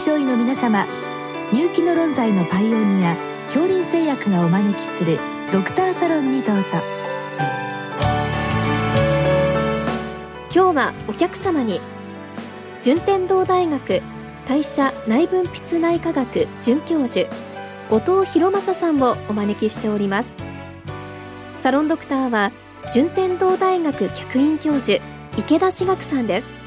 症医の皆様入気の論剤のパイオニア恐林製薬がお招きするドクターサロンにどうぞ。今日はお客様に順天堂大学代謝内分泌内科学准教授後藤博正さんをお招きしております。サロンドクターは順天堂大学客員教授池田志学さんです。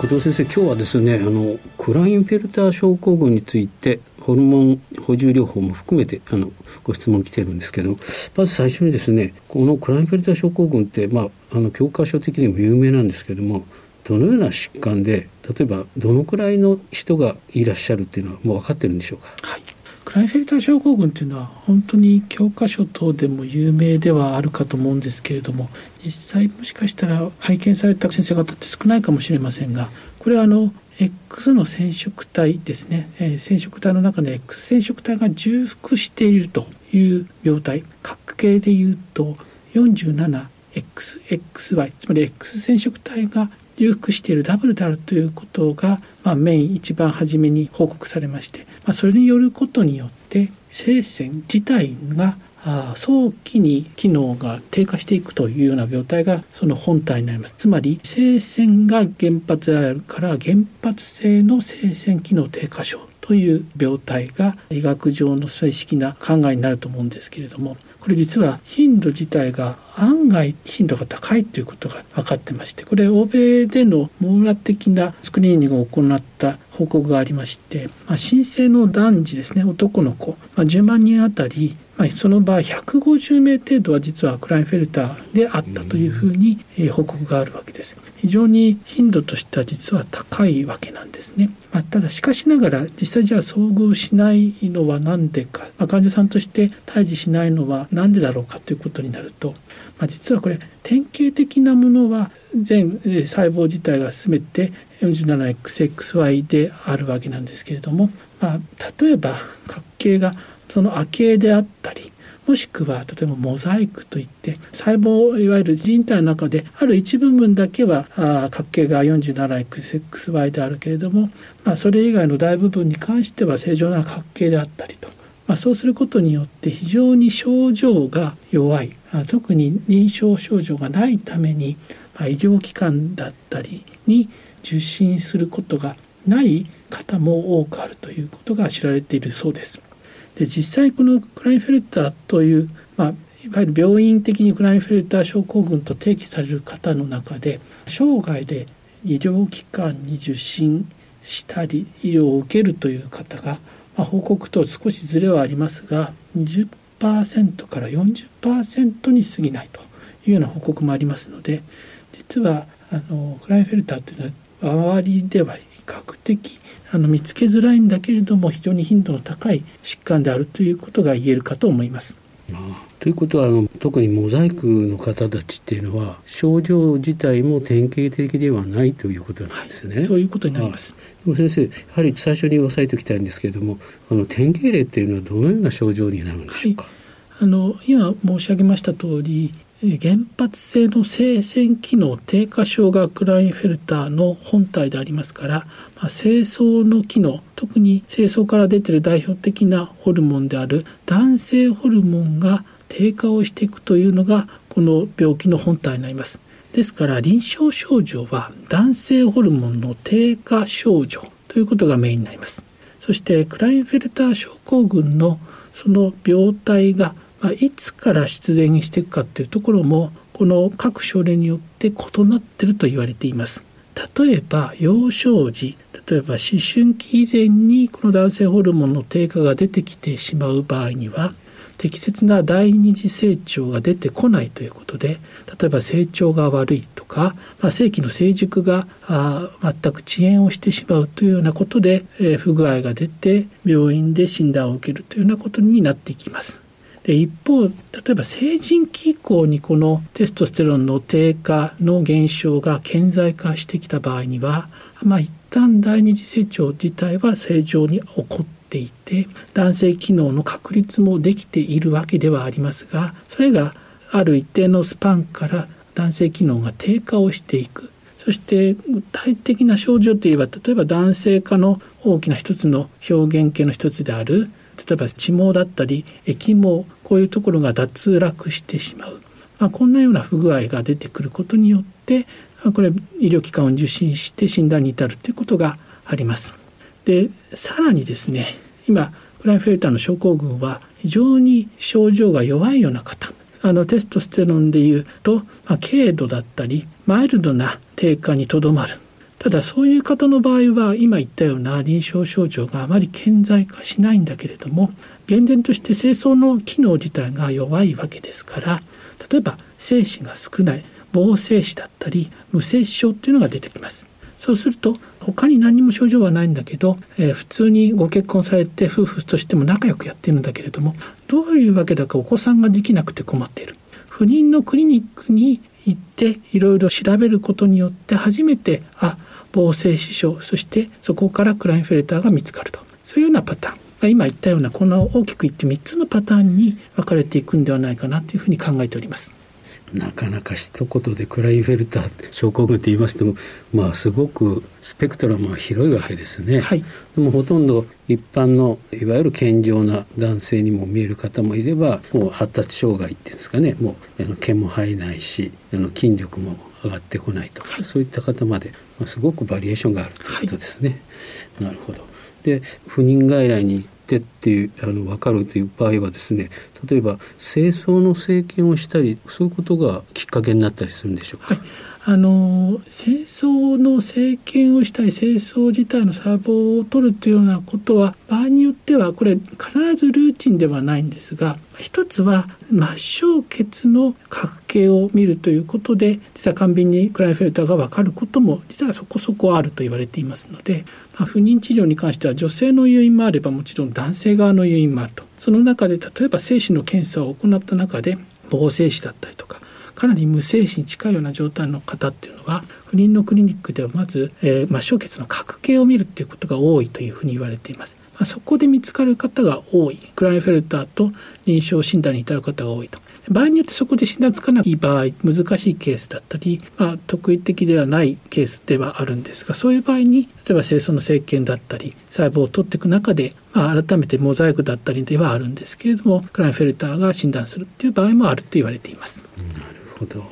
後藤先生今日はですねあのクラインフェルター症候群についてホルモン補充療法も含めてあのご質問来てるんですけどまず最初にですねこのクラインフェルター症候群って、まあ、あの教科書的にも有名なんですけどもどのような疾患で例えばどのくらいの人がいらっしゃるっていうのはもう分かってるんでしょうか？はいクライフェルター症候群っていうのは本当に教科書等でも有名ではあるかと思うんですけれども実際もしかしたら拝見された先生方って少ないかもしれませんがこれはあの X の染色体ですね、えー、染色体の中で X 染色体が重複しているという病態。角形でいうと 47XXY つまり X 染色体が重複しているダブルであるということが、まあ、メイン一番初めに報告されまして、まあ、それによることによって性腺自体があ早期に機能が低下していくというような病態がその本体になります。つまり性腺が原発であるから原発性の性腺機能低下症。という病態が医学上の正式な考えになると思うんですけれどもこれ実は頻度自体が案外頻度が高いということが分かってましてこれ欧米での網羅的なスクリーニングを行った報告がありまして、まあ、新生の男児ですね男の子、まあ、10万人あたりまあ、その場合150名程度は実はクラインフェルターであったというふうに、え報告があるわけです。非常に頻度としては実は高いわけなんですね。まあ、ただしかしながら実際じゃあ遭遇しないのは何でか、まあ、患者さんとして対峙しないのは何でだろうかということになると、まあ、実はこれ典型的なものは全細胞自体が全て 47XXY であるわけなんですけれども、まあ、例えば角形がその亜形であったりもしくは例えばモザイクといって細胞いわゆる人体の中である一部分だけは角形が 47XXY であるけれども、まあ、それ以外の大部分に関しては正常な角形であったりと、まあ、そうすることによって非常に症状が弱い特に臨床症状がないために、まあ、医療機関だったりに受診することがない方も多くあるということが知られているそうです。で実際このクラインフェルターという、まあ、いわゆる病院的にクラインフェルター症候群と定義される方の中で生涯で医療機関に受診したり医療を受けるという方が、まあ、報告と少しずれはありますが20%から40%に過ぎないというような報告もありますので実はあのクラインフェルターというのは周りでは比較的あの見つけづらいんだけれども非常に頻度の高い疾患であるということが言えるかと思います。ということはあの特にモザイクの方たちっていうのは症状自体も典型的ではないということなんですね。はい、そういうことになります。でも先生やはり最初に押さえておきたいんですけれどもあの典型例っていうのはどのような症状になるんでしょうか？はい、あの今申し上げました通り原発性の生鮮機能低下症がクラインフェルターの本体でありますから、まあ、精巣の機能特に精巣から出ている代表的なホルモンである男性ホルモンが低下をしていくというのがこの病気の本体になります。ですから臨床症状は男性ホルモンの低下症状ということがメインになります。そしてクラインフェルター症候群のその病態がまあ、いつから出現していくかっていうところもこの各症例によって異なってると言われています。例えば幼少時例えば思春期以前にこの男性ホルモンの低下が出てきてしまう場合には適切な第二次成長が出てこないということで例えば成長が悪いとか、まあ、正規の成熟があ全く遅延をしてしまうというようなことで、えー、不具合が出て病院で診断を受けるというようなことになっていきます。一方例えば成人期以降にこのテストステロンの低下の減少が顕在化してきた場合には、まあ、一旦第二次成長自体は正常に起こっていて男性機能の確立もできているわけではありますがそれがある一定のスパンから男性機能が低下をしていく。そして具体的な症状といえば例えば男性化の大きな一つの表現形の一つである例えば地毛だったり液毛こういうところが脱落してしまう、まあ、こんなような不具合が出てくることによってこれ医療機関を受診して診断に至るということがあります。でさらにですね今クライフェルターの症候群は非常に症状が弱いような方。あのテストステロンでいうと、まあ、軽度だったりマイルドな低下にとどまる。ただそういう方の場合は今言ったような臨床症状があまり顕在化しないんだけれども厳然として精巣の機能自体が弱いわけですから例えば精子が少ない防精子だったり無精子症っていうのが出てきます。そうすると他に何も症状はないんだけど、えー、普通にご結婚されて夫婦としても仲良くやってるんだけれどもどういうわけだかお子さんができなくて困っている。不妊のクリニックに行っていろいろ調べることによって初めてあ防精子症そしてそこからクラインフェルターが見つかると。そういうようなパターン。今言ったようなこの大きく言って3つのパターンに分かれていくんではないかなというふうに考えております。なかなか一言でクラインフェルター症候群って言いましてもまあすごくスペクトラムは広いわけですね、はい、でもほとんど一般のいわゆる健常な男性にも見える方もいればもう発達障害っていうんですかね。もうあの毛も生えないしあの筋力も上がってこないとか、はい、そういった方まで、まあ、すごくバリエーションがあるということですね。はい、なるほどで不妊外来に行ってっていうあの分かるという場合はですね例えば清掃の生検をしたりそういうことがきっかけになったりするんでしょうか？はいあの清掃の生検をしたり清掃自体の細胞を取るというようなことは場合によってはこれ必ずルーチンではないんですが一つは末梢血の角形を見るということで実は肝便にクライフェルターが分かることも実はそこそこあると言われていますので、まあ、不妊治療に関しては女性の誘因もあればもちろん男性側の誘因もあると。その中で例えば精子の検査を行った中で防精子だったりとかかなり無精子に近いような状態の方っていうのは不妊のクリニックではまず、えー、末梢血の角形を見るっていうことが多いというふうに言われています。まあ、そこで見つかる方が多いクラインフェルターと臨床診断に至る方が多いと場合によってそこで診断つかない場合難しいケースだったり、まあ、特異的ではないケースではあるんですがそういう場合に例えば精巣の生検だったり細胞を取っていく中で、まあ、改めてモザイクだったりではあるんですけれどもクラインフェルターが診断するっていう場合もあると言われています。なるほど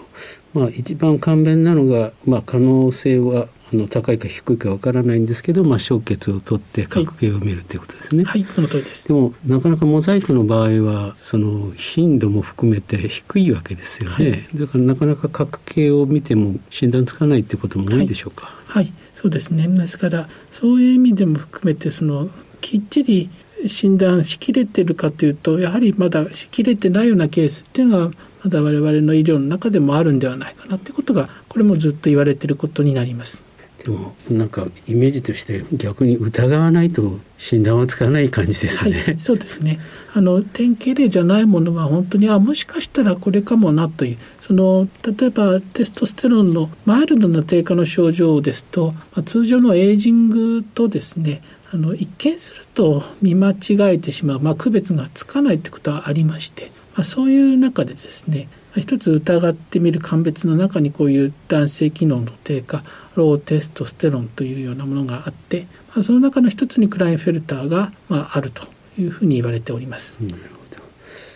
まあ、一番簡便なのが、まあ、可能性はあの高いか低いかわからないんですけど、まあ、小血を取って角形を見るということですね。はい、はい、その通りです。でもなかなかモザイクの場合はその頻度も含めて低いわけですよね。はい、だからなかなか角形を見ても診断つかないってことも多いでしょうか。はい、はい、そうですね。ですからそういう意味でも含めてそのきっちり診断しきれてるかというとやはりまだしきれてないようなケースっていうのはまだ我々の医療の中でもあるんではないかなということがこれもずっと言われていることになります。でもなんかイメージとして逆に疑わないと診断はつかない感じですね。はい、そうですね。あの典型例じゃないものは本当にあもしかしたらこれかもなというその例えばテストステロンのマイルドな低下の症状ですと、まあ、通常のエイジングとですねあの一見すると見間違えてしまう、まあ、区別がつかないということはありまして、まあ、そういう中でですね一つ疑ってみる鑑別の中にこういう男性機能の低下ローテストステロンというようなものがあって、まあ、その中の一つにクラインフェルターが、まあ、あるというふうに言われております。なるほど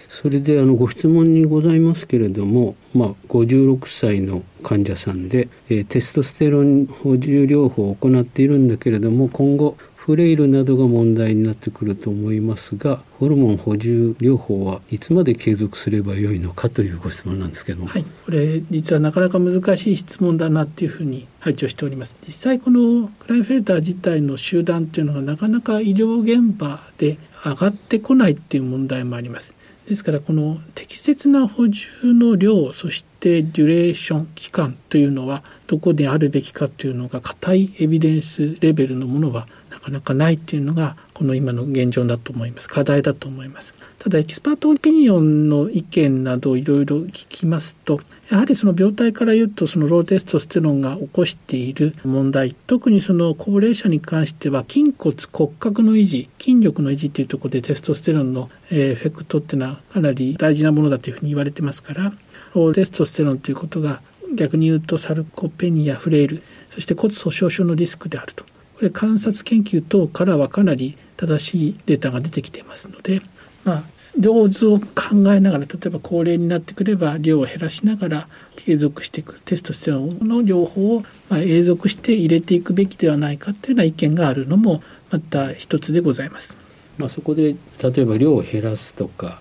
それであのご質問にございますけれども、まあ、56歳の患者さんで、えー、テストステロン補充療法を行っているんだけれども今後フレイルなどが問題になってくると思いますがホルモン補充療法はいつまで継続すればよいのかというご質問なんですけども、はい、これ実はなかなか難しい質問だなっていうふうに拝聴しております。実際このクラインフェルター自体の集団っていうのがなかなか医療現場で上がってこないっていう問題もあります。ですからこの適切な補充の量そして duration 期間というのはどこであるべきかというのが硬いエビデンスレベルのものはなかなかないっていうのがこの今の現状だと思います。課題だと思います。ただ expert opinion の意見などいろいろ聞きますとやはりその病態から言うとそのローテストステロンが起こしている問題特にその高齢者に関しては筋骨骨格の維持筋力の維持というところでテストステロンのエフェクトっていうのはかなり大事なものだというふうに言われてますからローテストステロンということが逆に言うとサルコペニアフレイルそして骨粗鬆症のリスクであると。これ観察研究等からはかなり正しいデータが出てきていますのでまあ量図を考えながら例えば高齢になってくれば量を減らしながら継続していくテストステロンの両方をま永続して入れていくべきではないかというような意見があるのもまた一つでございます。まあ、そこで例えば量を減らすとか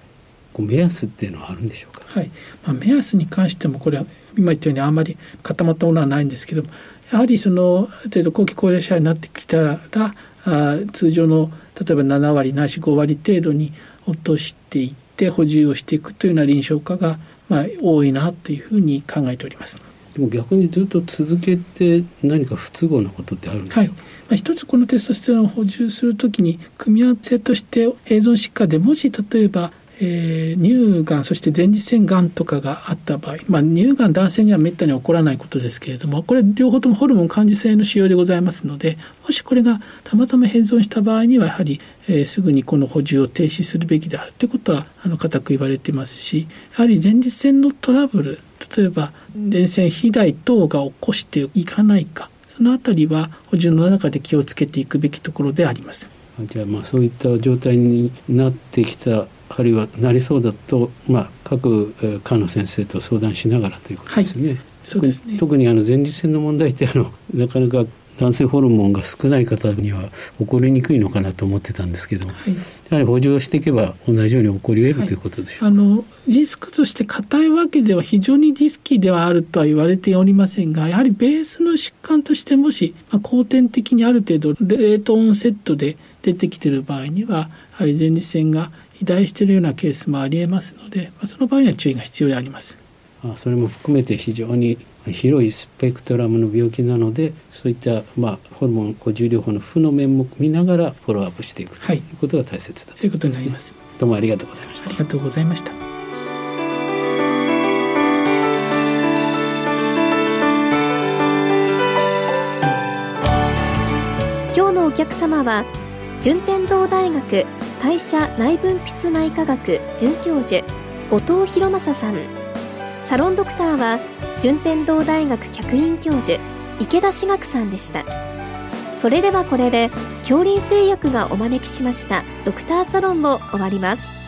こう目安っていうのはあるんでしょうか、はいまあ、目安に関してもこれは今言ったようにあまり固まったものはないんですけどもやはりそのある程度後期高齢者になってきたらあ通常の例えば7割ないし5割程度に落としていって補充をしていくというような臨床家が、まあ、多いなというふうに考えております。でも逆にずっと続けて何か不都合なことってあるんですか、はいまあ、一つこのテストステロンを補充するときに組み合わせとして併存疾患でもし例えばえー、乳がんそして前立腺がんとかがあった場合、まあ、乳がん男性にはめったに起こらないことですけれどもこれ両方ともホルモン感受性の使用でございますのでもしこれがたまたま変存した場合にはやはり、えー、すぐにこの補充を停止するべきであるということはあの固く言われてますしやはり前立腺のトラブル例えば連線肥大等が起こしていかないかそのあたりは補充の中で気をつけていくべきところであります。じゃあまあそういった状態になってきたあるいはなりそうだと、まあ、各科の先生と相談しながらということですね。はい、そうですね。特にあの前立腺の問題ってあのなかなか男性ホルモンが少ない方には起こりにくいのかなと思ってたんですけど、はい、やはり補充をしていけば同じように起こり得る、はい、とい。うことでしょうあのリスクとして硬いわけでは非常にリスキーではあるとは言われておりませんがやはりベースの疾患としてもし、まあ、後天的にある程度レートオンセットで出てきている場合にはやはり前立腺が肥大しているようなケースもありえますので、まあ、その場合には注意が必要であります。あそれも含めて非常に広いスペクトラムの病気なのでそういった、まあ、ホルモン補充療法の負の面も見ながらフォローアップしていくということが大切だと、はい、いうことになります。どうもありがとうございました。ありがとうございました。今日のお客様は順天堂大学代謝内分泌内科学准教授後藤博正さん。サロンドクターは順天堂大学客員教授池田志学さんでした。それではこれで恐竜製薬がお招きしましたドクターサロンも終わります。